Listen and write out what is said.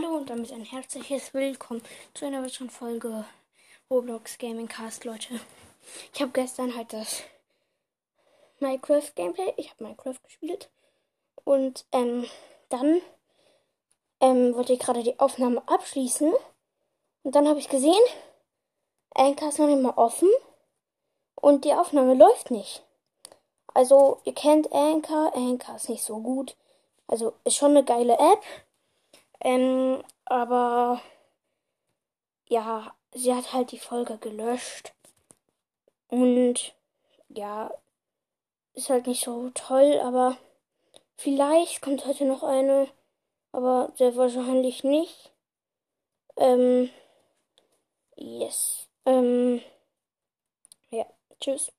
Hallo und damit ein herzliches Willkommen zu einer weiteren Folge Roblox Gaming Cast, Leute. Ich habe gestern halt das Minecraft Gameplay, ich habe Minecraft gespielt und ähm, dann ähm, wollte ich gerade die Aufnahme abschließen und dann habe ich gesehen, Anchor ist noch nicht mal offen und die Aufnahme läuft nicht. Also ihr kennt Anchor, Anchor ist nicht so gut. Also ist schon eine geile App. Ähm, aber ja, sie hat halt die Folge gelöscht. Und ja, ist halt nicht so toll, aber vielleicht kommt heute noch eine, aber sehr wahrscheinlich nicht. Ähm, yes. Ähm, ja, tschüss.